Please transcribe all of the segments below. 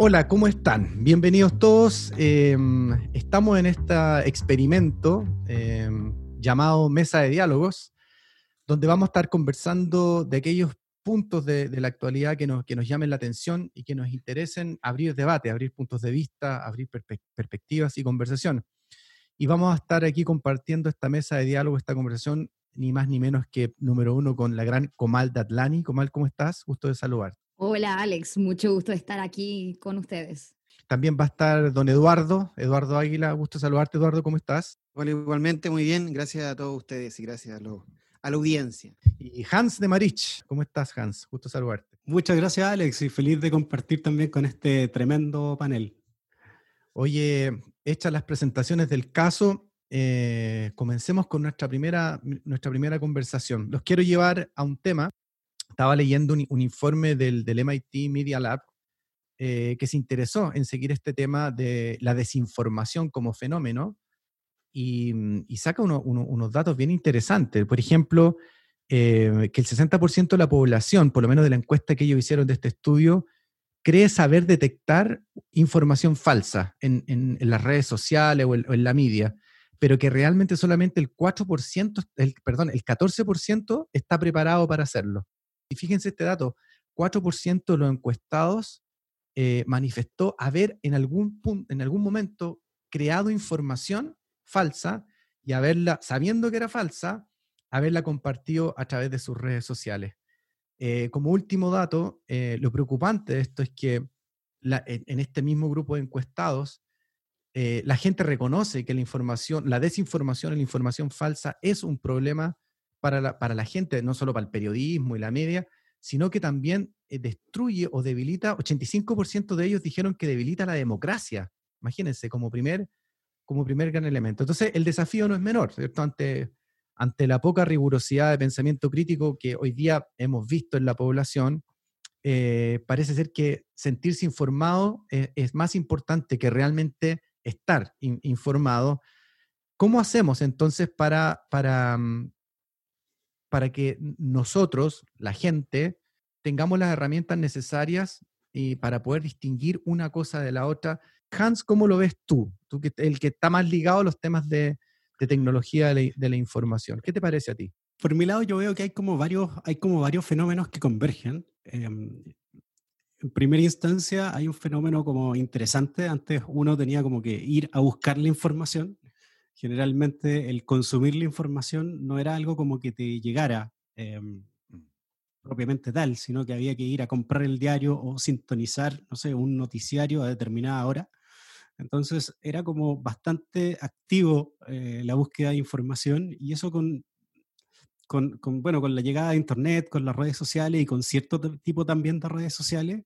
Hola, ¿cómo están? Bienvenidos todos. Em, estamos en este experimento em, llamado Mesa de Diálogos, donde vamos a estar conversando de aquellos puntos de, la actualidad que nos, que nos llamen la atención y que nos interesen abrir debate, abrir puntos de vista, abrir perspectivas y conversación. Y vamos a estar aquí compartiendo esta mesa de diálogo, esta conversación, ni más ni menos que número uno con la gran Comal Datlani. Comal, ¿cómo estás? Gusto de saludar. Hola Alex, mucho gusto de estar aquí con ustedes. También va a estar don Eduardo, Eduardo Águila, gusto saludarte Eduardo, ¿cómo estás? Hola, igualmente muy bien, gracias a todos ustedes y gracias a, la audiencia. Y Hans de Marich, ¿cómo estás Hans? Gusto saludarte. Muchas gracias Alex y feliz de compartir también con este tremendo panel. Oye, hechas las presentaciones del caso, eh, comencemos con nuestra primera, nuestra primera conversación. Los quiero llevar a un tema estaba leyendo un, informe del, MIT Media Lab eh, que se interesó en seguir este tema de la desinformación como fenómeno y, mm, saca unos datos bien interesantes. Por ejemplo, eh, que el 60% de la población, por lo menos de la encuesta que ellos hicieron de este estudio, cree saber detectar información falsa en, las redes sociales o en, la media, pero que realmente solamente el 4%, el, perdón, el 14% está preparado para hacerlo. Y fíjense este dato, 4% de los encuestados eh, manifestó haber en algún, punto, en algún momento creado información falsa y haberla, sabiendo que era falsa, haberla compartido a través de sus redes sociales. Eh, como último dato, eh, lo preocupante de esto es que en, este mismo grupo de encuestados, la gente reconoce que la información, la desinformación la información falsa es un problema para la, para la gente, no solo para el periodismo y la media, sino que también eh, destruye o debilita, 85% de ellos dijeron que debilita la democracia. Imagínense, como primer, como primer gran elemento. Entonces, el desafío no es menor, ¿cierto? Ante, ante la poca rigurosidad de pensamiento crítico que hoy día hemos visto en la población, eh, parece ser que sentirse informado eh, es más importante que realmente estar informado. ¿Cómo hacemos entonces para, para, mm, para que nosotros, la gente, tengamos las herramientas necesarias y para poder distinguir una cosa de la otra. Hans, ¿cómo lo ves tú? Tú el que está más ligado a los temas de, tecnología de la, información. ¿Qué te parece a ti? Por mi lado, yo veo que hay como varios, hay como varios fenómenos que convergen. Em, en primera instancia, hay un fenómeno como interesante. Antes uno tenía como que ir a buscar la información generalmente el consumir la información no era algo como que te llegara mm. propiamente tal, sino que había que ir a comprar el diario o sintonizar, no sé, un noticiario a determinada hora. Entonces era como bastante activo eh, la búsqueda de información y eso con, con, bueno, con la llegada de Internet, con las redes sociales y con cierto tipo también de redes sociales,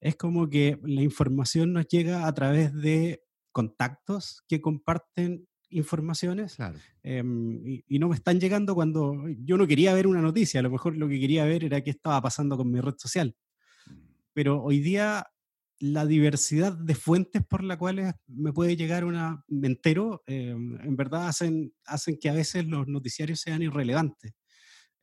es como que la información nos llega a través de contactos que comparten informaciones em, y, no me están llegando cuando yo no quería ver una noticia, a lo mejor lo que quería ver era qué estaba pasando con mi red social. Mm. Pero hoy día la diversidad de fuentes por las cuales me puede llegar una, me entero, em, en verdad hacen, hacen que a veces los noticiarios sean irrelevantes.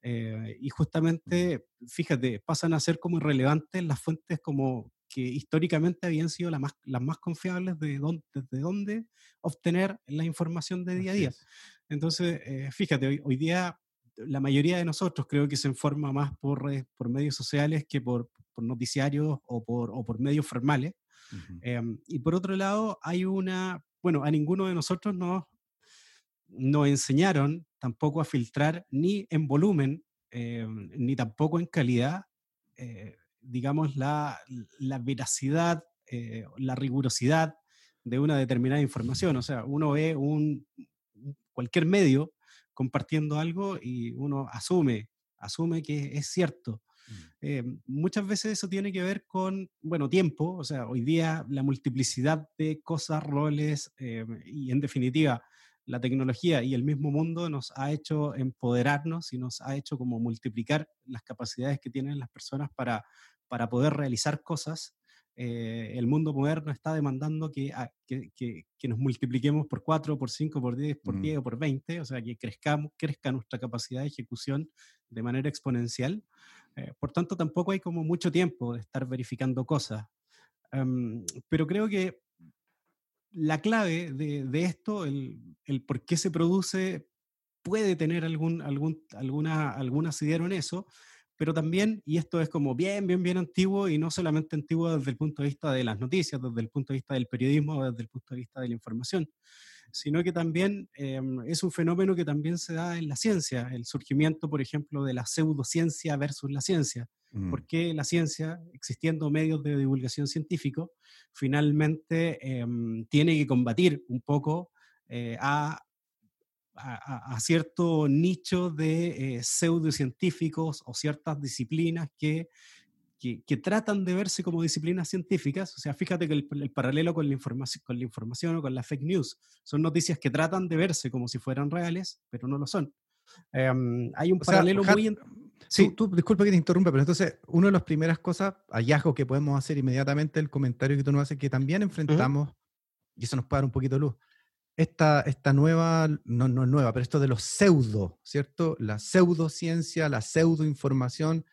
Eh, y justamente, fíjate, pasan a ser como irrelevantes las fuentes como que históricamente habían sido las más, las más confiables de dónde, desde dónde obtener la información de día a día. Entonces, eh, fíjate, hoy, día la mayoría de nosotros creo que se informa más por, por medios sociales que por, por noticiarios o por, o por medios formales. Em, y por otro lado, hay una, bueno, a ninguno de nosotros nos, nos enseñaron tampoco a filtrar ni en volumen, em, ni tampoco en calidad eh, digamos, la, la veracidad, eh, la rigurosidad de una determinada información. O sea, uno ve un, cualquier medio compartiendo algo y uno asume, asume que es cierto. Mm. Eh, muchas veces eso tiene que ver con, bueno, tiempo, o sea, hoy día la multiplicidad de cosas, roles eh, y en definitiva la tecnología y el mismo mundo nos ha hecho empoderarnos y nos ha hecho como multiplicar las capacidades que tienen las personas para, para poder realizar cosas. Eh, el mundo moderno está demandando que, ah, que, que, nos multipliquemos por 4, por 5, por 10, por 10 mm. o por 20, o sea, que crezcamos, crezca nuestra capacidad de ejecución de manera exponencial. Eh, por tanto, tampoco hay como mucho tiempo de estar verificando cosas. Em, pero creo que la clave de, esto, el, el, por qué se produce, puede tener algún, algún, alguna, algún asidero en eso, pero también, y esto es como bien, bien, bien antiguo, y no solamente antiguo desde el punto de vista de las noticias, desde el punto de vista del periodismo, desde el punto de vista de la información, sino que también em, es un fenómeno que también se da en la ciencia, el surgimiento, por ejemplo, de la pseudociencia versus la ciencia. Mm. Porque la ciencia, existiendo medios de divulgación científico, finalmente em, tiene que combatir un poco eh, a a, cierto nicho de eh, pseudocientíficos o ciertas disciplinas que, que, tratan de verse como disciplinas científicas. O sea, fíjate que el, paralelo con la, información, con la información o con la fake news son noticias que tratan de verse como si fueran reales, pero no lo son. Em, hay un paralelo muy... Sí, tú, disculpa que te interrumpa, pero entonces, una de las primeras cosas, hallazgos que podemos hacer inmediatamente, el comentario que tú nos haces, que también enfrentamos, y eso nos puede dar un poquito de luz, esta, esta nueva, no, no nueva, pero esto de los pseudo, ¿cierto? La pseudociencia, la pseudoinformación.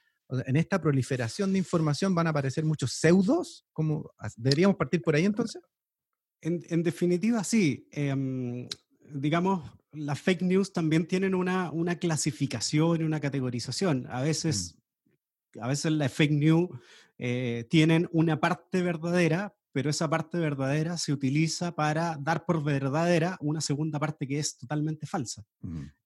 En esta proliferación de información van a aparecer muchos pseudos. como ¿Deberíamos partir por ahí entonces? En, definitiva, sí. Em, digamos, las fake news también tienen una, una clasificación y una categorización. A veces, mm. a veces las fake news eh, tienen una parte verdadera, pero esa parte verdadera se utiliza para dar por verdadera una segunda parte que es totalmente falsa.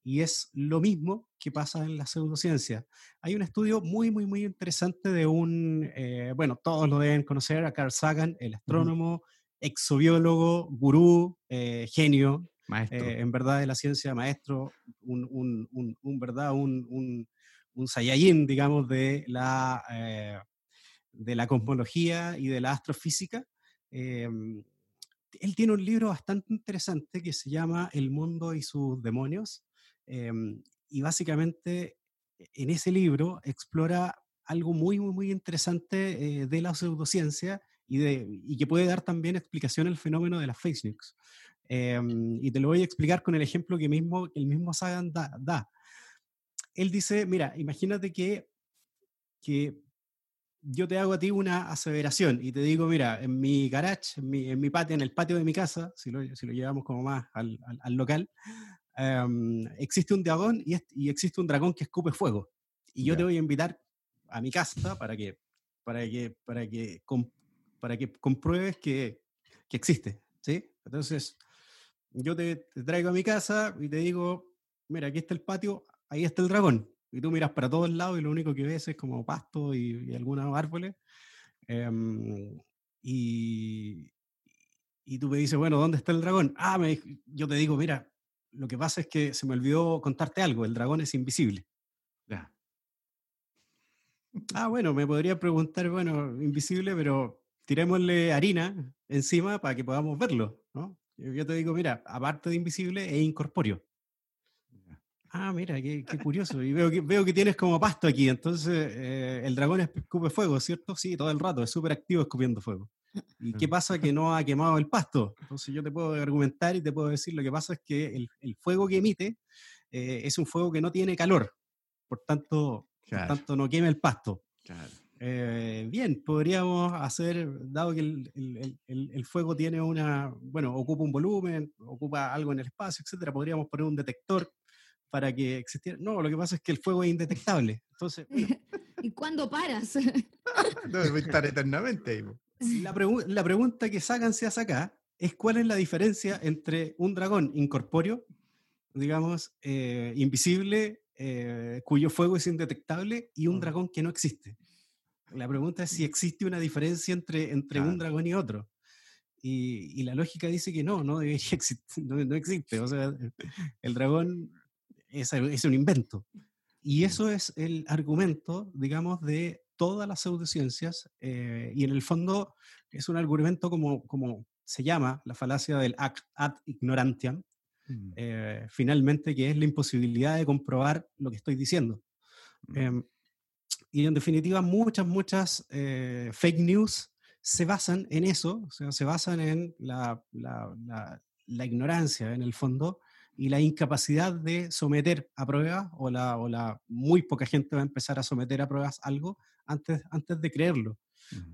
Y es lo mismo que pasa en la pseudociencia. Hay un estudio muy, muy, muy interesante de un, eh, bueno, todos lo deben conocer, a Carl Sagan, el astrónomo, exobiólogo, gurú, eh, genio, eh, en verdad de la ciencia, maestro, un, un, un, verdad, un, un, un digamos, de la, de la cosmología y de la astrofísica. Em, él tiene un libro bastante interesante que se llama El mundo y sus demonios. Em, y básicamente e, en ese libro explora algo muy, muy, muy interesante eh, de la pseudociencia y, de, y que puede dar también explicación al fenómeno de las fake news. Em, y te lo voy a explicar con el ejemplo que mismo, el mismo Sagan da, da. Él dice, mira, imagínate que, que yo te hago a ti una aseveración y te digo, mira, en mi garage, en mi, en mi patio, en el patio de mi casa, si lo, si lo llevamos como más al, al, local, em, existe un dragón y, y, existe un dragón que escupe fuego. Y yo te voy a invitar a mi casa para que, para que, para que, para que compruebes que, que existe. ¿sí? Entonces, yo te, te traigo a mi casa y te digo, mira, aquí está el patio, ahí está el dragón y tú miras para todos lados y lo único que ves es como pasto y, algunos árboles. Em, y, y tú me dices, bueno, ¿dónde está el dragón? Ah, me, yo te digo, mira, lo que pasa es que se me olvidó contarte algo, el dragón es invisible. Ya. Ah, bueno, me podría preguntar, bueno, invisible, pero tirémosle harina encima para que podamos verlo, ¿no? Yo te digo, mira, aparte de invisible, es incorpóreo. Ah, mira, qué, curioso. Y veo que, veo que tienes como pasto aquí. Entonces, eh, el dragón escupe fuego, ¿cierto? Sí, todo el rato. Es súper activo escupiendo fuego. ¿Y qué pasa? Que no ha quemado el pasto. Entonces, yo te puedo argumentar y te puedo decir lo que pasa es que el, fuego que emite eh, es un fuego que no tiene calor. Por tanto, por tanto no quema el pasto. Eh, bien, podríamos hacer, dado que el, el, fuego tiene una, bueno, ocupa un volumen, ocupa algo en el espacio, etcétera, podríamos poner un detector para que existiera. No, lo que pasa es que el fuego es indetectable. Entonces, ¿Y cuándo paras? no, a estar eternamente. La, la, pregunta que sacan se hace acá es cuál es la diferencia entre un dragón incorpóreo, digamos, eh, invisible, eh, cuyo fuego es indetectable, y un dragón que no existe. La pregunta es si existe una diferencia entre, entre un dragón y otro. Y, y, la lógica dice que no, no debería existir, no, no existe. O sea, el dragón es, un invento. Y eso es el argumento, digamos, de todas las pseudociencias, eh, y en el fondo es un argumento como, como se llama la falacia del ad ignorantiam, mm. eh, finalmente, que es la imposibilidad de comprobar lo que estoy diciendo. Mm. Em, y en definitiva, muchas, muchas eh, fake news se basan en eso, o sea, se basan en la, la, la ignorancia, en el fondo, y la incapacidad de someter a pruebas, o la, o la muy poca gente va a empezar a someter a pruebas algo antes, antes de creerlo.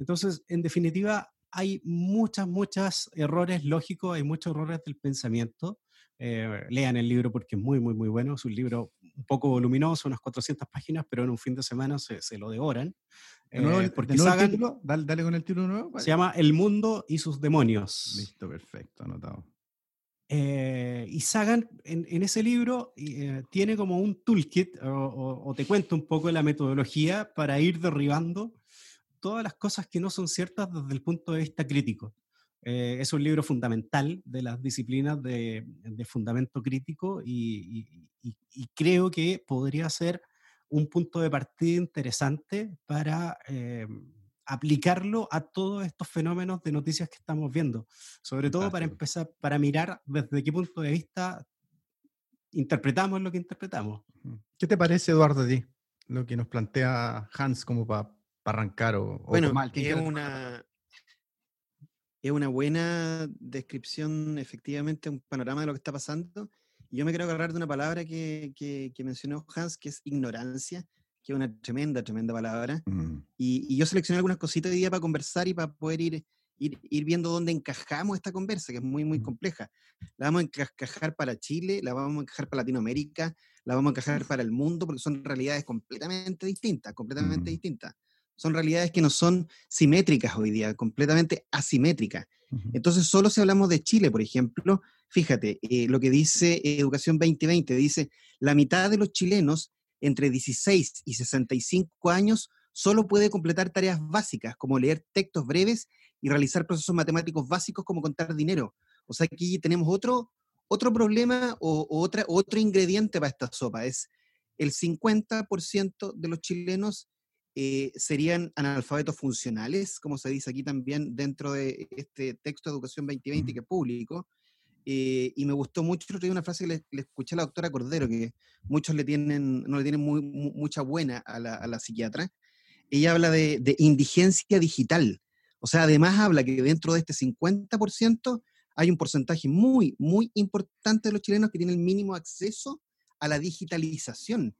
Entonces, en definitiva, hay muchas, muchos errores lógicos, hay muchos errores del pensamiento. Eh, lean el libro porque es muy, muy, muy bueno. Es un libro un poco voluminoso, unas 400 páginas, pero en un fin de semana se, se lo devoran. ¿De nuevo el- Eh, porque de nuevo el Sagan título? Dale, dale con el título nuevo. se llama El mundo y sus demonios. Listo, perfecto, anotado. Eh, y Sagan en, en ese libro eh, tiene como un toolkit o, o- o te cuenta un poco la metodología para ir derribando todas las cosas que no son ciertas desde el punto de vista crítico. Eh, es un libro fundamental de las disciplinas de, de fundamento crítico y, y- y- y creo que podría ser un punto de partida interesante para eh, aplicarlo a todos estos fenómenos de noticias que estamos viendo. Sobre todo para empezar, para mirar desde qué punto de vista interpretamos lo que interpretamos. ¿Qué te parece, Eduardo, a ti? Lo que nos plantea Hans como para arrancar o, Bueno, ¿quién es una, es una buena descripción, efectivamente, un panorama de lo que está pasando. Yo me quiero agarrar de una palabra que, que- que mencionó Hans, que es ignorancia, que es una tremenda, tremenda palabra. Mm, Y, y yo seleccioné algunas cositas hoy día para conversar y para poder ir, ir, ir viendo dónde encajamos esta conversa, que es muy, muy Mm. compleja. La vamos a encajar para Chile, la vamos a encajar para Latinoamérica, la vamos a encajar para el mundo, porque son realidades completamente distintas, completamente Mm. distintas. Son realidades que no son simétricas hoy día, completamente asimétricas. Entonces, solo si hablamos de Chile, por ejemplo, fíjate, eh, lo que dice eh, Educación 2020, dice, la mitad de los chilenos entre 16 y 65 años solo puede completar tareas básicas, como leer textos breves y realizar procesos matemáticos básicos como contar dinero. O sea, aquí tenemos otro, otro problema o, o otra, otro ingrediente para esta sopa. Es el 50% de los chilenos eh, serían analfabetos funcionales, como se dice aquí también dentro de este texto de Educación 2020 Ujú. que es público. Eh, y me gustó mucho una frase que le, le escuché a la doctora Cordero, que muchos le tienen, no le tienen muy- mu- mucha buena a la, a la psiquiatra. Ella habla de, de indigencia digital. O sea, además habla que dentro de este 50% hay un porcentaje muy, muy importante de los chilenos que tienen el mínimo acceso a la digitalización.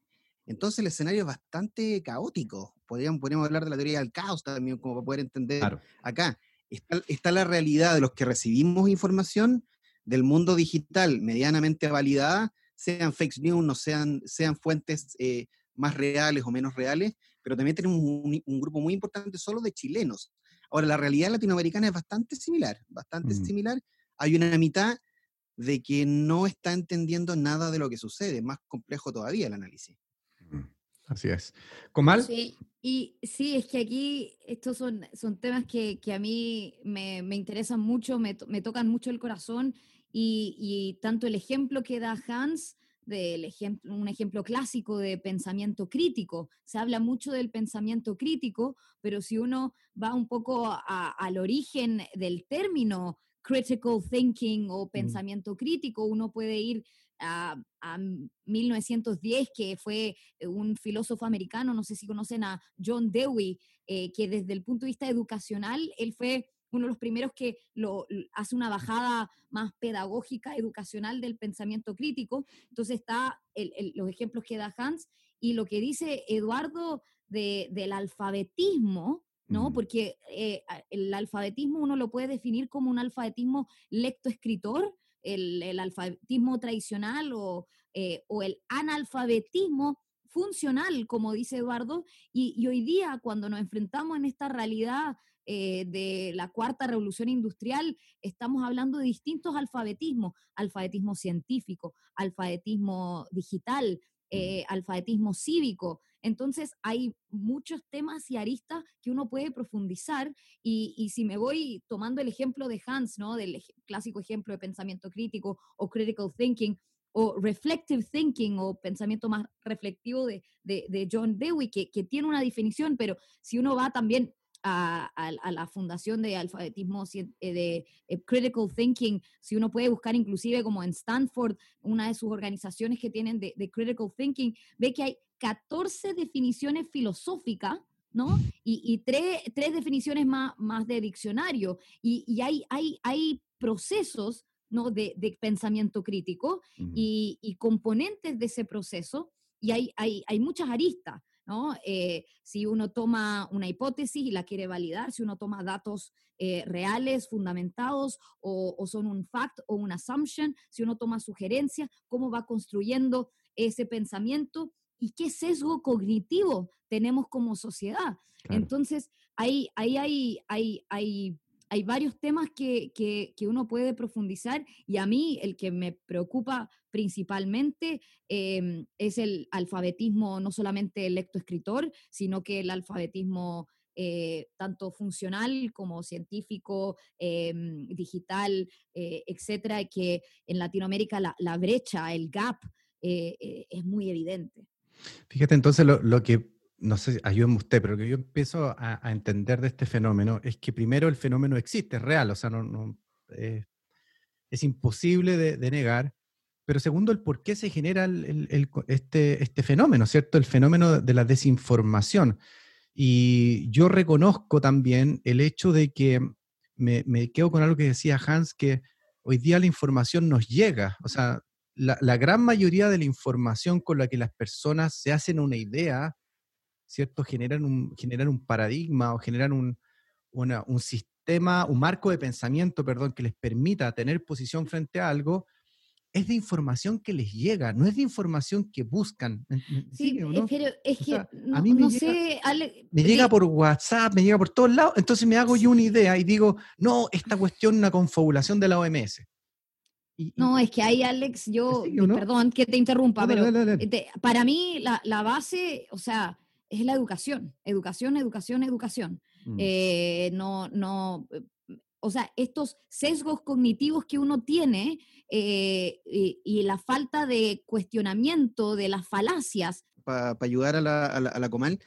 Entonces el escenario es bastante caótico. Podríamos, podríamos hablar de la teoría del caos también, como para poder entender Claro. acá. Está, está la realidad de los que recibimos información del mundo digital medianamente validada, sean fake news, no sean, sean fuentes eh, más reales o menos reales, pero también tenemos un, un grupo muy importante solo de chilenos. Ahora, la realidad latinoamericana es bastante similar, bastante Mm. similar. Hay una mitad de que no está entendiendo nada de lo que sucede, más complejo todavía el análisis. Mm, Así es. Comal, Sí, y sí, es que aquí estos son, son temas que, que a mí me, me interesan mucho, me, to- me tocan mucho el corazón y, y tanto el ejemplo que da Hans, del ejemplo, un ejemplo clásico de pensamiento crítico, se habla mucho del pensamiento crítico, pero si uno va un poco a- al origen del término critical thinking o pensamiento crítico, uno puede ir a, a 1910, que fue un filósofo americano, no sé si conocen a John Dewey, eh, que desde el punto de vista educacional, él fue uno de los primeros que lo, hace una bajada más pedagógica, educacional del pensamiento crítico. Entonces está el- el- los ejemplos que da Hans y lo que dice Eduardo de- del alfabetismo, ¿no? Porque eh, el alfabetismo uno lo puede definir como un alfabetismo lectoescritor, el, el alfabetismo tradicional o, eh, o el analfabetismo funcional, como dice Eduardo, y, y hoy día cuando nos enfrentamos en esta realidad eh, de la cuarta revolución industrial, estamos hablando de distintos alfabetismos, alfabetismo científico, alfabetismo digital, eh, alfabetismo cívico. Entonces hay muchos temas y aristas que uno puede profundizar y, y si me voy tomando el ejemplo de Hans, ¿no? Del ej- clásico ejemplo de pensamiento crítico o critical thinking, o reflective thinking o pensamiento más reflectivo de, de- de John Dewey, que, que tiene una definición, pero si uno va también a, a- a la fundación de alfabetismo, eh, de eh, critical thinking, si uno puede buscar inclusive como en Stanford, una de sus organizaciones que tienen de, de critical thinking, ve que hay 14 definiciones filosóficas, ¿no? Y, y tres, tres definiciones más, más de diccionario. Y, y hay, hay, hay procesos ¿no? de, de pensamiento crítico Ujú. y, y componentes de ese proceso, y hay, hay, hay muchas aristas. ¿No? Eh, si uno toma una hipótesis y la quiere validar, si uno toma datos eh, reales, fundamentados, o, son un fact o un assumption, si uno toma sugerencias, cómo va construyendo ese pensamiento y qué sesgo cognitivo tenemos como sociedad. Entonces, ahí, ahí hay, hay, hay hay varios temas que, uno puede profundizar y a mí el que me preocupa principalmente em, es el alfabetismo, no solamente el lectoescritor, sino que el alfabetismo eh, tanto funcional como científico, em, digital, eh, etcétera, que en Latinoamérica la, brecha, el gap, eh, es muy evidente. Fíjate entonces lo que no sé, ayúdeme usted, pero lo que yo empiezo a, entender de este fenómeno es que primero el fenómeno existe, es real, o sea, no, eh, es imposible de, negar, pero segundo, el por qué se genera este, este fenómeno, ¿cierto? El fenómeno de la desinformación. Y yo reconozco también el hecho de que me, quedo con algo que decía Hans, que hoy día la información nos llega, o sea, la gran mayoría de la información con la que las personas se hacen una idea, ¿cierto? Generan un, generan un paradigma o generan un, un sistema, un marco de pensamiento, perdón, que les permita tener posición frente a algo, es de información que les llega, no es de información que buscan. Sí, pero es que a mí me, llega, me llega por WhatsApp, me llega por todos lados, entonces me hago yo una idea y digo, no, esta cuestión es una confabulación de la OMS. no, es que ahí, Alex, yo, perdón que te interrumpa, pero para mí la, la, base, o sea, es la educación, educación, educación, educación. Mm. Eh, no, no, eh, o sea, estos sesgos cognitivos que uno tiene eh, y, la falta de cuestionamiento de las falacias. Para ayudar a la, a la, Comal,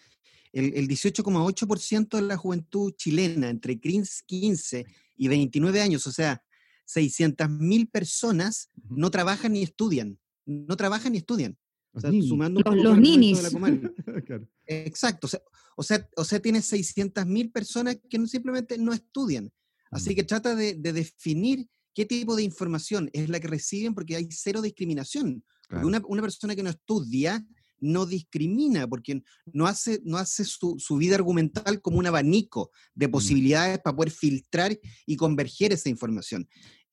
el, el 18,8% de la juventud chilena entre 15 y 29 años, o sea, 600.000 personas no trabajan ni estudian. No trabajan ni estudian. O sea, sumando los, ninis. Exacto. O sea, o sea, tienes 600.000 personas que no, simplemente no estudian. Así mm. que trata de, definir qué tipo de información es la que reciben porque hay cero discriminación. Una, persona que no estudia no discrimina porque no hace, no hace su, vida argumental como un abanico de mm. posibilidades para poder filtrar y converger esa información.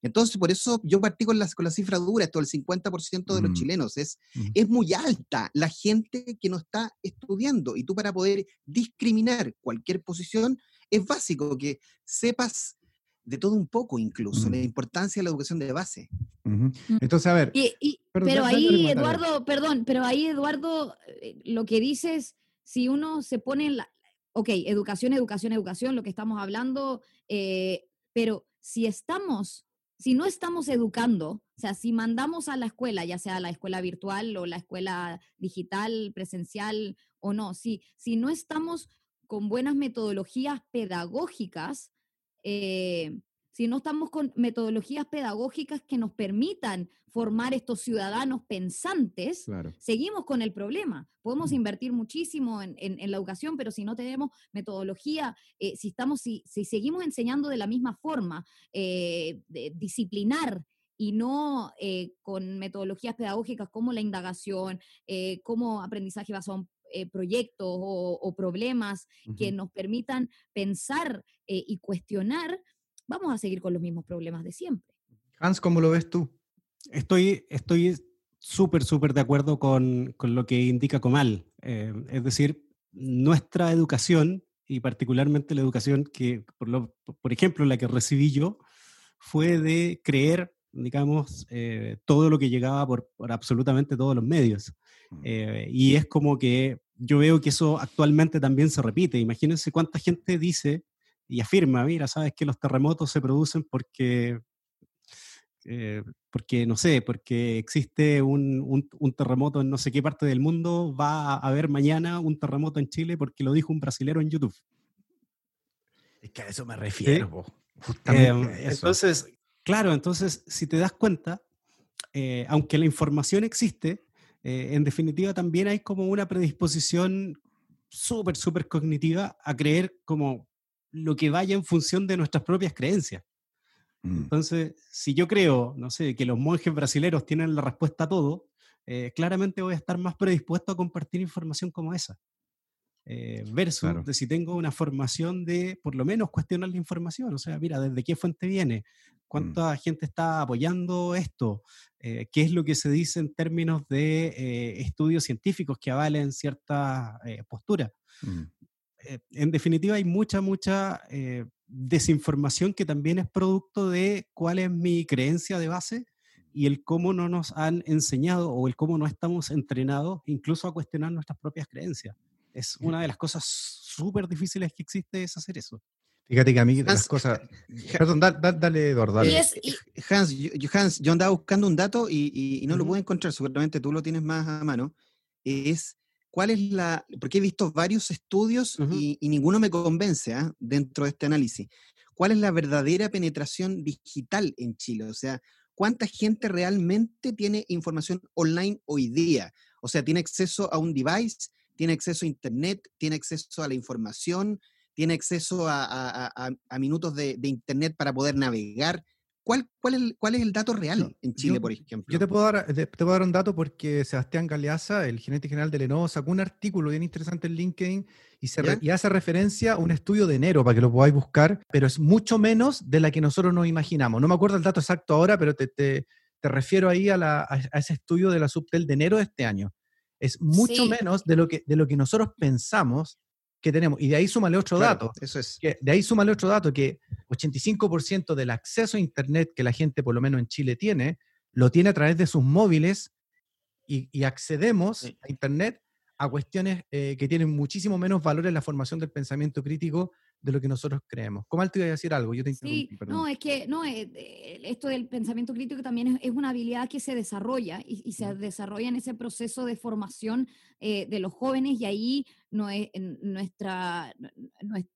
Entonces, por eso yo partí con la, con la cifra dura, esto el 50% de los mm. chilenos. Es, mm. es muy alta la gente que no está estudiando. Y tú para poder discriminar cualquier posición, es básico que sepas de todo un poco incluso, la importancia de la educación de base. Entonces, a ver. pero ahí, Eduardo, perdón, pero ahí, Eduardo, eh, lo que dices, si uno se pone en la... Ok, educación, educación, educación, lo que estamos hablando, eh, pero si estamos si no estamos educando, o sea, si mandamos a la escuela, ya sea la escuela virtual o la escuela digital, presencial o no, si, si no estamos con buenas metodologías pedagógicas, eh, si no estamos con metodologías pedagógicas que nos permitan formar estos ciudadanos pensantes, seguimos con el problema. Podemos invertir muchísimo en, la educación, pero si no tenemos metodología, eh, si, estamos, si, seguimos enseñando de la misma forma, eh, disciplinar y no eh, con metodologías pedagógicas como la indagación, como aprendizaje basado en proyectos o, problemas que nos permitan pensar y cuestionar, vamos a seguir con los mismos problemas de siempre. Hans, ¿cómo lo ves tú? Estoy estoy súper, súper de acuerdo con, con, lo que indica Comal. Eh, es decir, nuestra educación, y particularmente la educación que, por, lo, por ejemplo, la que recibí yo, fue de creer, digamos, eh, todo lo que llegaba por, por, absolutamente todos los medios. Mm. Eh, y es como que yo veo que eso actualmente también se repite. Imagínense cuánta gente dice y afirma, mira, sabes que los terremotos se producen porque, eh, porque no sé, porque existe un, un, terremoto en no sé qué parte del mundo, va a haber mañana un terremoto en Chile porque lo dijo un brasilero en YouTube. Es que a eso me refiero, em, Entonces, claro, entonces, si te das cuenta, eh, aunque la información existe, eh, en definitiva también hay como una predisposición súper, súper cognitiva a creer como lo que vaya en función de nuestras propias creencias. Mm. Entonces, si yo creo, no sé, que los monjes brasileños tienen la respuesta a todo, eh, claramente voy a estar más predispuesto a compartir información como esa. eh, versus de si tengo una formación de por lo menos cuestionar la información, o sea, mira, ¿desde qué fuente viene? Mm. ¿Cuánta gente está apoyando esto? Eh, ¿Qué es lo que se dice en términos de eh, estudios científicos que avalen cierta postura? Mm. En definitiva, hay mucha, mucha desinformación que también es producto de cuál es mi creencia de base y el cómo no nos han enseñado o el cómo no estamos entrenados incluso a cuestionar nuestras propias creencias. Es una de las cosas súper difíciles que existe es hacer eso. Fíjate que a mí las cosas... Perdón, dale, Eduardo. Dale. Hans, yo, Hans, yo andaba buscando un dato y, no lo puedo encontrar, seguramente tú lo tienes más a mano. Es cuál es la... Porque he visto varios estudios y, ninguno me convence ¿ah? dentro de este análisis. ¿Cuál es la verdadera penetración digital en Chile? O sea, ¿cuánta gente realmente tiene información online hoy día? O sea, tiene acceso a un device tiene acceso a Internet, tiene acceso a la información, tiene acceso a, minutos de, Internet para poder navegar. ¿Cuál, cuál, es, cuál es el dato real en Chile, por ejemplo? Yo te puedo, dar, te, puedo dar un dato porque Sebastián Galeaza, el gerente general de Lenovo, sacó un artículo bien interesante en LinkedIn y, se y hace referencia a un estudio de enero para que lo podáis buscar, pero es mucho menos de la que nosotros nos imaginamos. No me acuerdo el dato exacto ahora, pero te, te, te refiero ahí a, la, a, ese estudio de la Subtel de enero de este año es mucho menos de lo, que, de lo que nosotros pensamos que tenemos. Y de ahí súmale otro dato. Eso es. Que de ahí súmale otro dato, que 85% del acceso a Internet que la gente, por lo menos en Chile, tiene, lo tiene a través de sus móviles y, accedemos a Internet a cuestiones eh, que tienen muchísimo menos valor en la formación del pensamiento crítico de lo que nosotros creemos. ¿Cómo te iba a decir algo? Yo te sí, no, es que no, eh, eh, esto del pensamiento crítico también es, una habilidad que se desarrolla y, se desarrolla en ese proceso de formación eh, de los jóvenes y ahí no es, nuestra,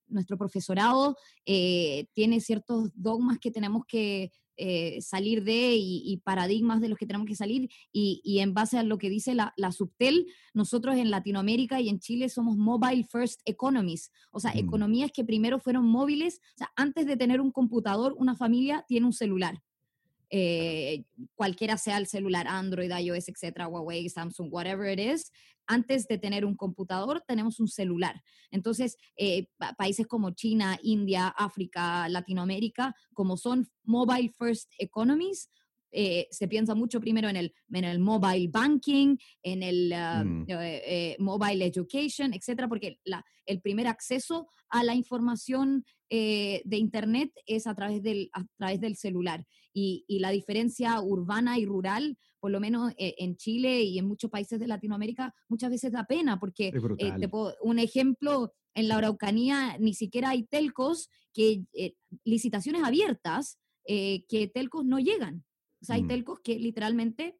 nuestro profesorado tiene ciertos dogmas que tenemos que eh, salir de y, paradigmas de los que tenemos que salir y, en base a lo que dice la, Subtel, nosotros en Latinoamérica y en Chile somos mobile first economies, o sea, mm. economías que primero fueron móviles, o sea, antes de tener un computador, una familia tiene un celular. Eh, cualquiera sea el celular, Android, iOS, etcétera, Huawei, Samsung, whatever it is, antes de tener un computador tenemos un celular. Entonces, eh, países como China, India, África, Latinoamérica, como son mobile first economies, eh, se piensa mucho primero en el, en el mobile banking, en el mm. mobile education, etcétera, porque la, el primer acceso a la información de Internet es a través del, a través del celular y, la diferencia urbana y rural, por lo menos eh, en Chile y en muchos países de Latinoamérica, muchas veces da pena, porque eh, un ejemplo, en la Araucanía ni siquiera hay telcos que, eh, licitaciones abiertas, que telcos no llegan. O sea, hay mm. telcos que literalmente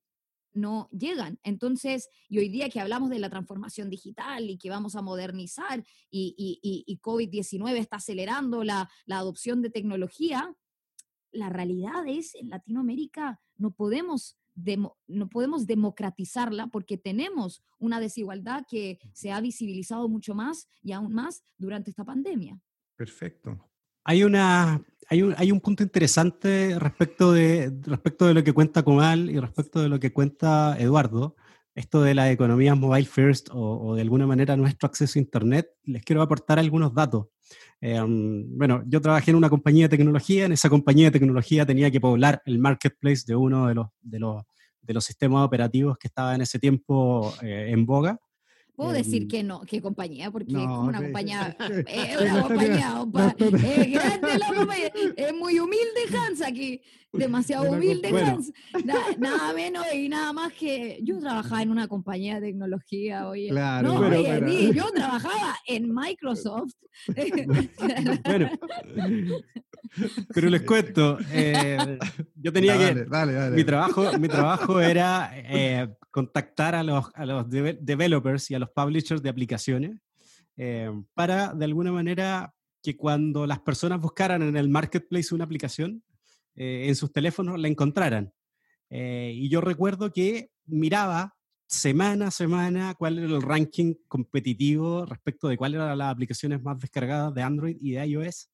no llegan. Entonces, y hoy día que hablamos de la transformación digital y que vamos a modernizar y, y, COVID-19 está acelerando la, la, adopción de tecnología, la realidad es, en Latinoamérica no podemos, no podemos democratizarla porque tenemos una desigualdad que se ha visibilizado mucho más y aún más durante esta pandemia. Perfecto. Hay, una, hay, un, hay un punto interesante respecto de, respecto de lo que cuenta Comal y respecto de lo que cuenta Eduardo esto de la economía mobile first o, de alguna manera nuestro acceso a Internet, les quiero aportar algunos datos. Em, bueno, yo trabajé en una compañía de tecnología, en esa compañía de tecnología tenía que poblar el marketplace de uno de los, de los, de los sistemas operativos que estaba en ese tiempo eh, en boga. Puedo decir que no, qué compañía, porque es una compañía, es una compañía, es grande la compañía, es muy humilde Hans aquí, demasiado humilde Hans, nada menos y nada más que yo trabajaba en una compañía de tecnología, oye, claro, no, oye, yo trabajaba en Microsoft. bueno, pero les cuento, eh, yo tenía que, mi trabajo, mi trabajo era eh, contactar a los, a los developers y a los publishers de aplicaciones eh, para, de alguna manera, que cuando las personas buscaran en el marketplace una aplicación, eh, en sus teléfonos la encontraran. Eh, y yo recuerdo que miraba semana a semana cuál era el ranking competitivo respecto de cuáles eran las aplicaciones más descargadas de Android y de iOS.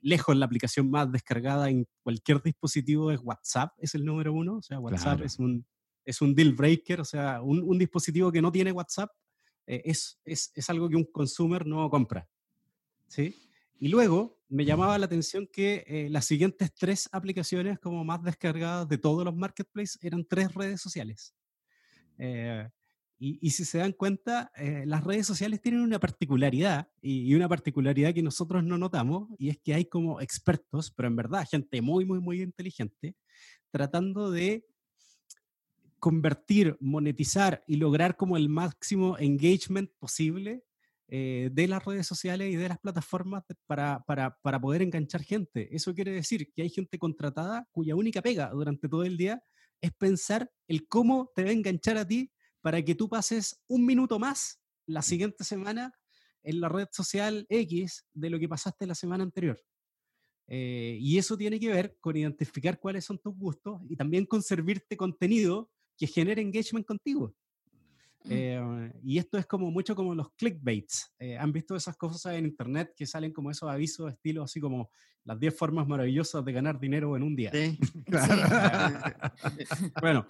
lejos la aplicación más descargada en cualquier dispositivo es WhatsApp, es el número uno. O sea, WhatsApp es un es un deal breaker, o sea, un, dispositivo que no tiene WhatsApp eh, es, es, es, algo que un consumer no compra. ¿sí? Y luego me llamaba la atención que eh, las siguientes tres aplicaciones como más descargadas de todos los marketplaces eran tres redes sociales. Eh, y, si se dan cuenta, las redes sociales tienen una particularidad y, una particularidad que nosotros no notamos y es que hay como expertos, pero en verdad gente muy, muy, muy inteligente, tratando de convertir, monetizar y lograr como el máximo engagement posible eh, de las redes sociales y de las plataformas para, para, para, poder enganchar gente. Eso quiere decir que hay gente contratada cuya única pega durante todo el día es pensar el cómo te va a enganchar a ti para que tú pases un minuto más la siguiente semana en la red social X de lo que pasaste la semana anterior. Eh, y eso tiene que ver con identificar cuáles son tus gustos y también con servirte contenido que genere engagement contigo. Eh, y esto es como mucho como los clickbaits. Eh, ¿Han visto esas cosas en internet que salen como esos avisos estilo así como las 10 formas maravillosas de ganar dinero en un día? Sí. bueno,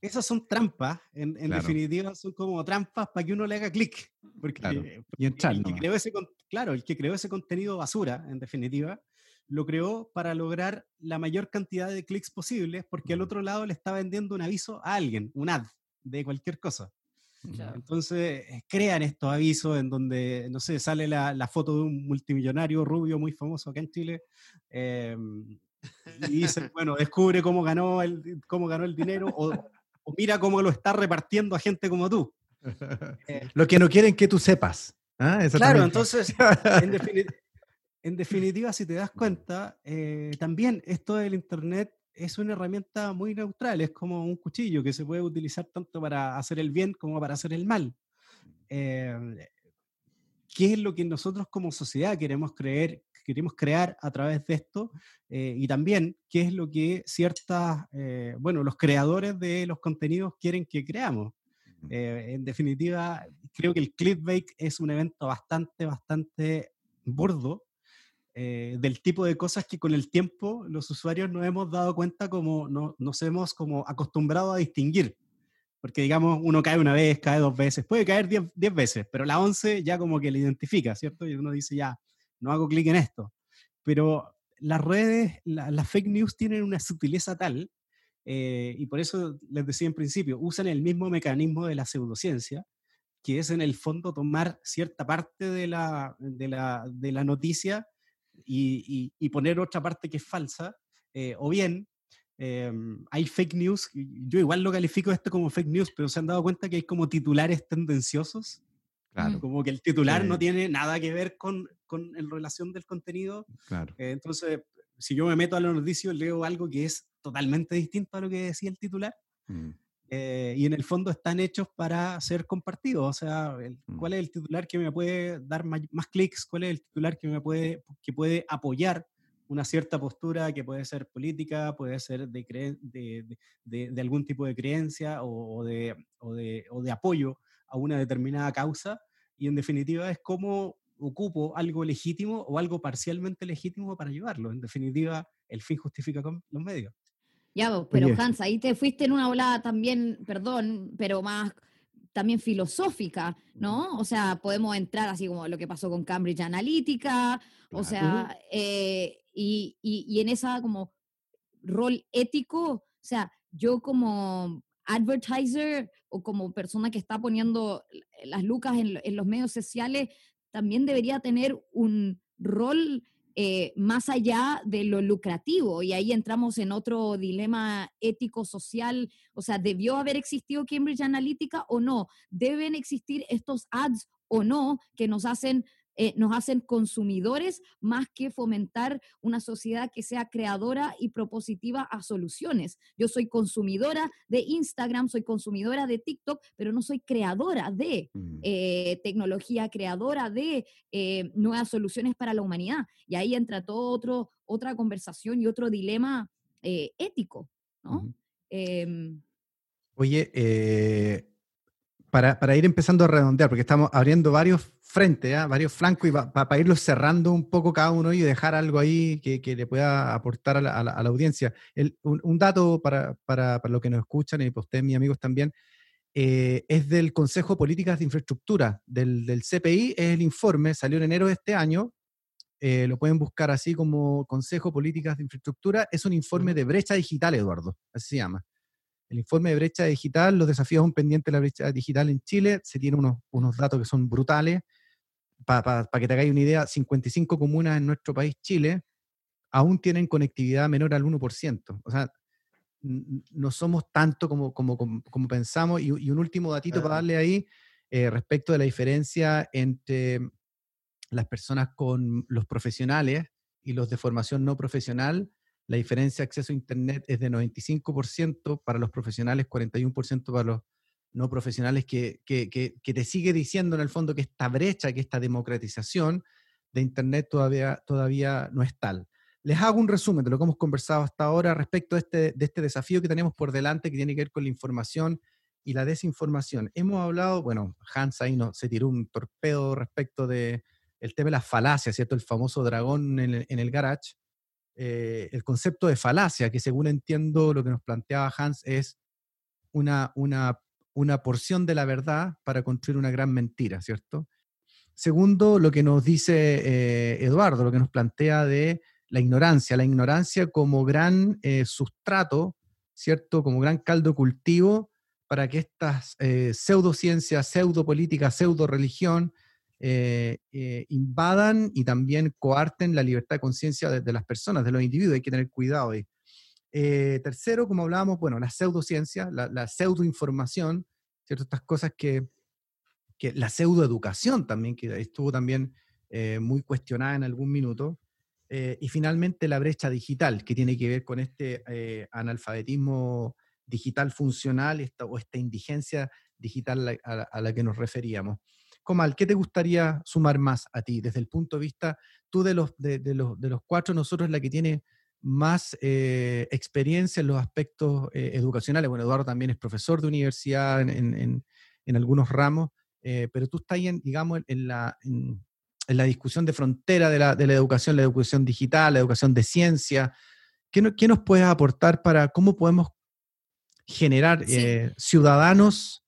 esas son trampas. En, definitiva, son como trampas para que uno le haga clic. Porque, claro. y el que creó ese, claro, el que creó ese contenido basura, en definitiva, lo creó para lograr la mayor cantidad de clics posibles porque al otro lado le está vendiendo un aviso a alguien, un ad de cualquier cosa. Entonces eh, crean estos avisos en donde, no sé, sale la, la, foto de un multimillonario rubio muy famoso acá en Chile em, y dice, bueno, descubre cómo ganó el, cómo ganó el dinero o, mira cómo lo está repartiendo a gente como tú. Eh, lo que no quieren que tú sepas. ¿ah? Claro, entonces, en, definitiva, si te das cuenta, eh, también esto del Internet es una herramienta muy neutral, es como un cuchillo que se puede utilizar tanto para hacer el bien como para hacer el mal. Eh, ¿Qué es lo que nosotros como sociedad queremos creer, queremos crear a través de esto? Eh, y también, ¿qué es lo que ciertas, eh, bueno, los creadores de los contenidos quieren que creamos? en definitiva, creo que el clickbait es un evento bastante, bastante burdo, eh, del tipo de cosas que con el tiempo los usuarios nos hemos dado cuenta como no, nos hemos como acostumbrado a distinguir. Porque digamos, uno cae una vez, cae dos veces, puede caer diez, veces, pero la once ya como que le identifica, ¿cierto? Y uno dice, ya, no hago clic en esto. Pero las redes, las fake news tienen una sutileza tal, eh, y por eso les decía en principio, usan el mismo mecanismo de la pseudociencia, que es en el fondo tomar cierta parte de la, de la, de la noticia y, poner otra parte que es falsa, eh, o bien em, hay fake news, yo igual lo califico esto como fake news, pero se han dado cuenta que hay como titulares tendenciosos, claro. como que el titular no tiene nada que ver con, con en relación del contenido. Claro. Eh, entonces, si yo me meto a la noticia, leo algo que es totalmente distinto a lo que decía el titular. Mm. Eh, y en el fondo están hechos para ser compartidos. O sea, mm. ¿cuál es el titular que me puede dar más, clics? ¿Cuál es el titular que me puede, que puede apoyar una cierta postura que puede ser política, puede ser de, de, de, algún tipo de creencia o, o, de, o, o de apoyo a una determinada causa? Y en definitiva es cómo ocupo algo legítimo o algo parcialmente legítimo para llevarlo. En definitiva, el fin justifica los medios. Ya, pero Hans, ahí te fuiste en una volada también, perdón, pero más también filosófica, ¿no? O sea, podemos entrar así como lo que pasó con Cambridge Analytica, o sea, eh, y, y, en esa como rol ético, o sea, yo como advertiser o como persona que está poniendo las lucas en, en los medios sociales, también debería tener un rol eh, más allá de lo lucrativo. Y ahí entramos en otro dilema ético-social. O sea, ¿debió haber existido Cambridge Analytica o no? ¿Deben existir estos ads o no que nos hacen eh, nos hacen consumidores más que fomentar una sociedad que sea creadora y propositiva a soluciones. Yo soy consumidora de Instagram, soy consumidora de TikTok, pero no soy creadora de eh, tecnología, creadora de eh, nuevas soluciones para la humanidad. Y ahí entra todo otro, otra conversación y otro dilema ético, ¿no? Em, Oye, para, para, ir empezando a redondear, porque estamos abriendo varios frente, ¿ah? varios flancos, y para irlos cerrando un poco cada uno y dejar algo ahí que, que le pueda aportar a la, a la, audiencia. un, un, dato para, para, para los que nos escuchan y para ustedes, mis amigos también, eh, es del Consejo de Políticas de Infraestructura, del, del, CPI, es el informe, salió en enero de este año, eh, lo pueden buscar así como Consejo de Políticas de Infraestructura, es un informe de brecha digital, Eduardo, así se llama. El informe de brecha digital, los desafíos aún pendientes de la brecha digital en Chile, se tienen unos, unos datos que son brutales. Para que te hagáis una idea, 55 comunas en nuestro país, Chile, aún tienen conectividad menor al 1%. O sea, no somos tanto como, como, como, pensamos. Y, un último datito para darle ahí eh, respecto de la diferencia entre las personas con los profesionales y los de formación no profesional. La diferencia de acceso a Internet es de 95% para los profesionales, 41% para los no profesionales, que, que, te sigue diciendo en el fondo que esta brecha, que esta democratización de Internet todavía, todavía no es tal. Les hago un resumen de lo que hemos conversado hasta ahora respecto de este, de este desafío que tenemos por delante que tiene que ver con la información y la desinformación. Hemos hablado, bueno, Hans ahí no, se tiró un torpedo respecto de el tema de las falacias, ¿cierto? El famoso dragón en el, en el garage. Eh, el concepto de falacia, que según entiendo lo que nos planteaba Hans, es una, una, una porción de la verdad para construir una gran mentira, ¿cierto? Segundo, lo que nos dice eh, Eduardo, lo que nos plantea de la ignorancia, la ignorancia como gran eh, sustrato, ¿cierto? Como gran caldo cultivo para que estas eh, pseudociencias, pseudopolítica, pseudo religión eh, invadan y también coarten la libertad de conciencia de, las personas, de los individuos. Hay que tener cuidado ahí. tercero, como hablábamos, bueno, la pseudociencia, la, la pseudoinformación, ¿cierto? Estas cosas que, que la pseudoeducación también, que estuvo también muy cuestionada en algún minuto. Eh, y finalmente la brecha digital, que tiene que ver con este eh, analfabetismo digital funcional esta, o esta indigencia digital a la, que nos referíamos. Comal, ¿qué te gustaría sumar más a ti desde el punto de vista, tú de los, de, los, de los cuatro, nosotros la que tiene más eh, experiencia en los aspectos educacionales? Bueno, Eduardo también es profesor de universidad en, en, en algunos ramos, pero tú estás ahí, en, digamos, en, la, en la discusión de frontera de la, de la, educación, la educación digital, la educación de ciencia. ¿Qué, nos puedes aportar para cómo podemos generar eh, ciudadanos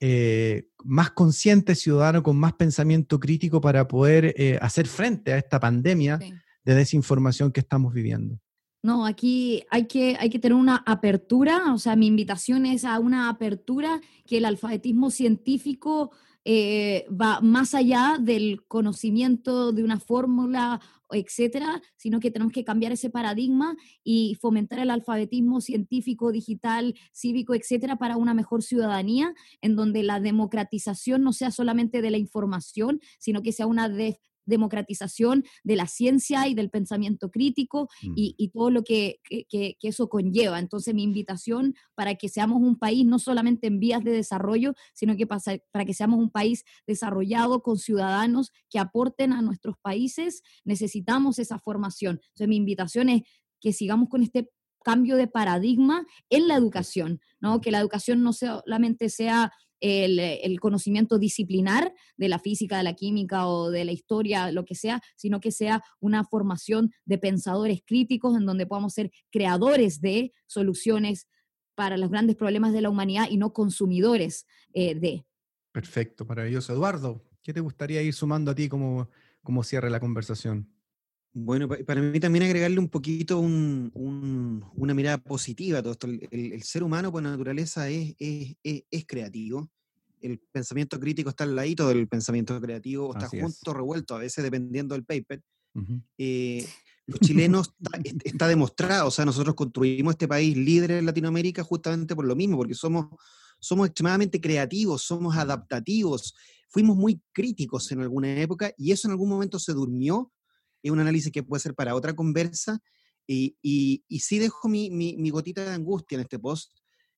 eh, más conscientes, ciudadanos con más pensamiento crítico para poder eh, hacer frente a esta pandemia de desinformación que estamos viviendo? No, aquí hay que, hay que tener una apertura, o sea, mi invitación es a una apertura que el alfabetismo científico eh, va más allá del conocimiento de una fórmula, etcétera, sino que tenemos que cambiar ese paradigma y fomentar el alfabetismo científico, digital, cívico, etcétera, para una mejor ciudadanía, en donde la democratización no sea solamente de la información, sino que sea una de democratización de la ciencia y del pensamiento crítico mm. y, todo lo que, eso conlleva. Entonces, mi invitación para que seamos un país no solamente en vías de desarrollo, sino que para, para que seamos un país desarrollado con ciudadanos que aporten a nuestros países, necesitamos esa formación. Entonces, mi invitación es que sigamos con este cambio de paradigma en la educación, ¿no? Que la educación no solamente sea el, conocimiento disciplinar de la física, de la química o de la historia, lo que sea, sino que sea una formación de pensadores críticos en donde podamos ser creadores de soluciones para los grandes problemas de la humanidad y no consumidores eh, de. Perfecto, maravilloso. Eduardo, ¿qué te gustaría ir sumando a ti como, como cierre la conversación? Bueno, para mí también agregarle un poquito una mirada positiva a todo esto. El, ser humano por naturaleza es, es, creativo. El pensamiento crítico está al ladito del pensamiento creativo, está junto, revuelto, a veces dependiendo del paper. Eh, los chilenos está, está, demostrado, o sea, nosotros construimos este país líder en Latinoamérica justamente por lo mismo, porque somos, somos extremadamente creativos, somos adaptativos, fuimos muy críticos en alguna época y eso en algún momento se durmió es un análisis que puede ser para otra conversa. Y, y, sí dejo mi, mi, gotita de angustia en este post.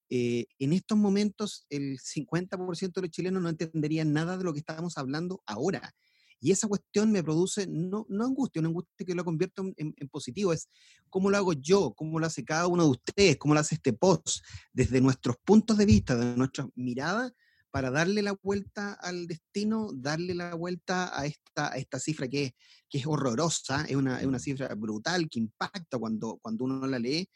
Eh, en estos momentos, el 50% de los chilenos no entenderían nada de lo que estábamos hablando ahora. Y esa cuestión me produce no, no angustia, una angustia que lo convierto en, en, positivo. Es cómo lo hago yo, cómo lo hace cada uno de ustedes, cómo lo hace este post, desde nuestros puntos de vista, desde nuestra mirada, para darle la vuelta al destino, darle la vuelta a esta, esta cifra que es, que es horrorosa, es una, es una, cifra brutal que impacta cuando, cuando uno la lee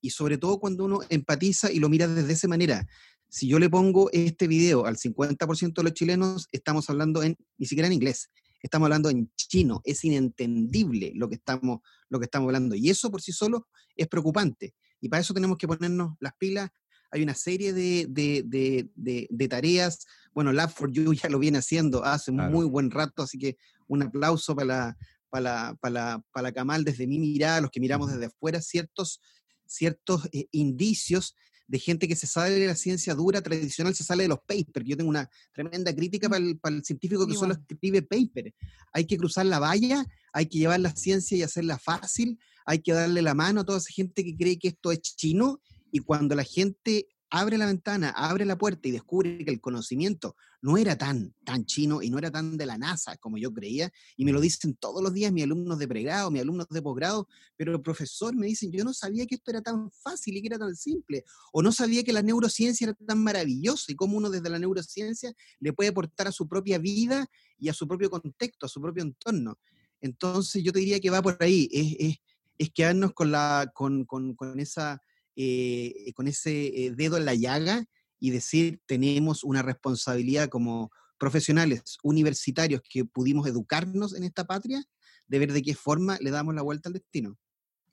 y sobre todo cuando uno empatiza y lo mira desde esa manera. Si yo le pongo este video al 50% de los chilenos, estamos hablando en, ni siquiera en inglés, estamos hablando en chino. Es inentendible lo que estamos, lo que estamos hablando. Y eso por sí solo es preocupante. Y para eso tenemos que ponernos las pilas. Hay una serie de, de, de, tareas. Bueno, Lab for You ya lo viene haciendo hace muy buen rato, así que un aplauso para la, para, para, para Camal desde mi mirada, los que miramos desde afuera, ciertos, ciertos eh, indicios de gente que se sale de la ciencia dura, tradicional, se sale de los papers. Yo tengo una tremenda crítica para el, para el científico que solo escribe paper. Hay que cruzar la valla, hay que llevar la ciencia y hacerla fácil, hay que darle la mano a toda esa gente que cree que esto es chino y cuando la gente abre la ventana, abre la puerta y descubre que el conocimiento no era tan, tan chino y no era tan de la NASA como yo creía, y me lo dicen todos los días mis alumnos de pregrado, mis alumnos de posgrado, pero el profesor me dicen, yo no sabía que esto era tan fácil y que era tan simple, o no sabía que la neurociencia era tan maravillosa y cómo uno desde la neurociencia le puede aportar a su propia vida y a su propio contexto, a su propio entorno. Entonces yo te diría que va por ahí, es, es, es quedarnos con, la, con, con, con esa eh, con ese eh, dedo en la llaga y decir, tenemos una responsabilidad como profesionales universitarios que pudimos educarnos en esta patria, de ver de qué forma le damos la vuelta al destino.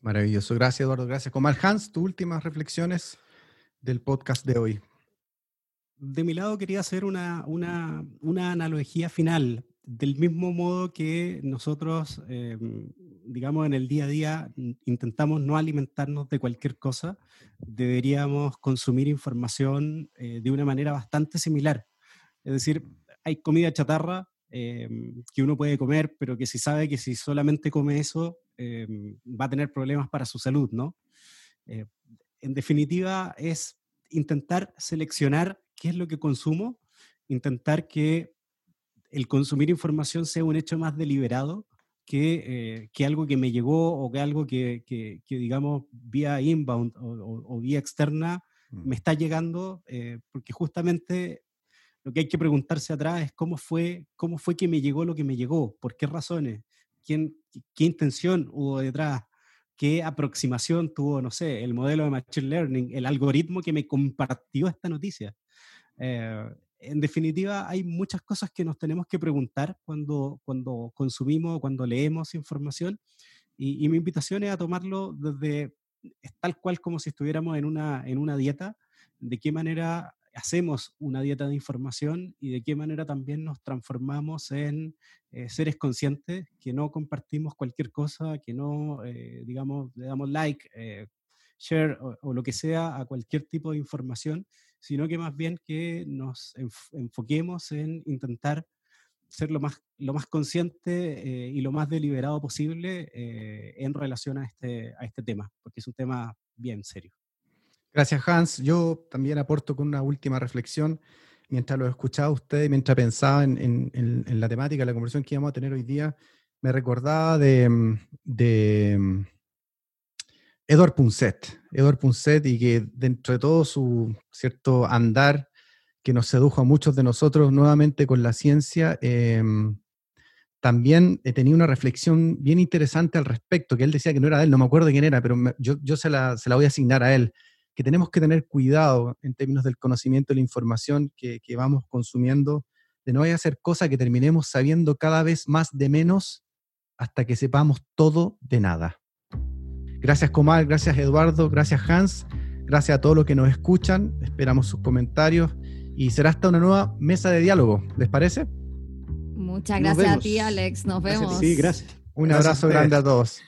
Maravilloso. Gracias, Eduardo. Gracias. Comal Hans, tus últimas reflexiones del podcast de hoy. De mi lado quería hacer una, una, una analogía final del mismo modo que nosotros, em, digamos, en el día a día intentamos no alimentarnos de cualquier cosa, deberíamos consumir información eh, de una manera bastante similar. Es decir, hay comida chatarra em, que uno puede comer, pero que si sabe que si solamente come eso, em, va a tener problemas para su salud, ¿no? Eh, en definitiva, es intentar seleccionar qué es lo que consumo, intentar que el consumir información sea un hecho más deliberado que, eh, que algo que me llegó o que algo que, que, digamos, vía inbound o, vía externa me mm. está llegando, eh, porque justamente lo que hay que preguntarse atrás es cómo fue, cómo fue que me llegó lo que me llegó, por qué razones, quién, qué intención hubo detrás, qué aproximación tuvo, no sé, el modelo de Machine Learning, el algoritmo que me compartió esta noticia. Eh, en definitiva, hay muchas cosas que nos tenemos que preguntar cuando, cuando consumimos, cuando leemos información. Y, mi invitación es a tomarlo desde tal cual como si estuviéramos en una, en una dieta, de qué manera hacemos una dieta de información y de qué manera también nos transformamos en eh, seres conscientes, que no compartimos cualquier cosa, que no, eh, digamos, le damos like, eh, share o, lo que sea a cualquier tipo de información, sino que más bien que nos enfoquemos en intentar ser lo más, lo más consciente eh, y lo más deliberado posible eh, en relación a este, a este tema, porque es un tema bien serio. Gracias, Hans. Yo también aporto con una última reflexión. Mientras lo escuchaba usted mientras pensaba en, en, en, la temática, la conversación que íbamos a tener hoy día, me recordaba de, mm, de mm, Edward Punset, Edward Punset, y que dentro de todo su cierto andar que nos sedujo a muchos de nosotros nuevamente con la ciencia, em, también he tenido una reflexión bien interesante al respecto, que él decía que no era de él, no me acuerdo quién era, pero yo, yo se, la, se, la, voy a asignar a él, que tenemos que tener cuidado en términos del conocimiento y la información que, que vamos consumiendo, de no hacer cosas que terminemos sabiendo cada vez más de menos hasta que sepamos todo de nada. Gracias Comal, gracias Eduardo, gracias Hans, gracias a todos los que nos escuchan, esperamos sus comentarios. Y será hasta una nueva mesa de diálogo, ¿les parece? Muchas gracias a ti Alex, nos vemos. Sí, gracias. Un abrazo grande a todos.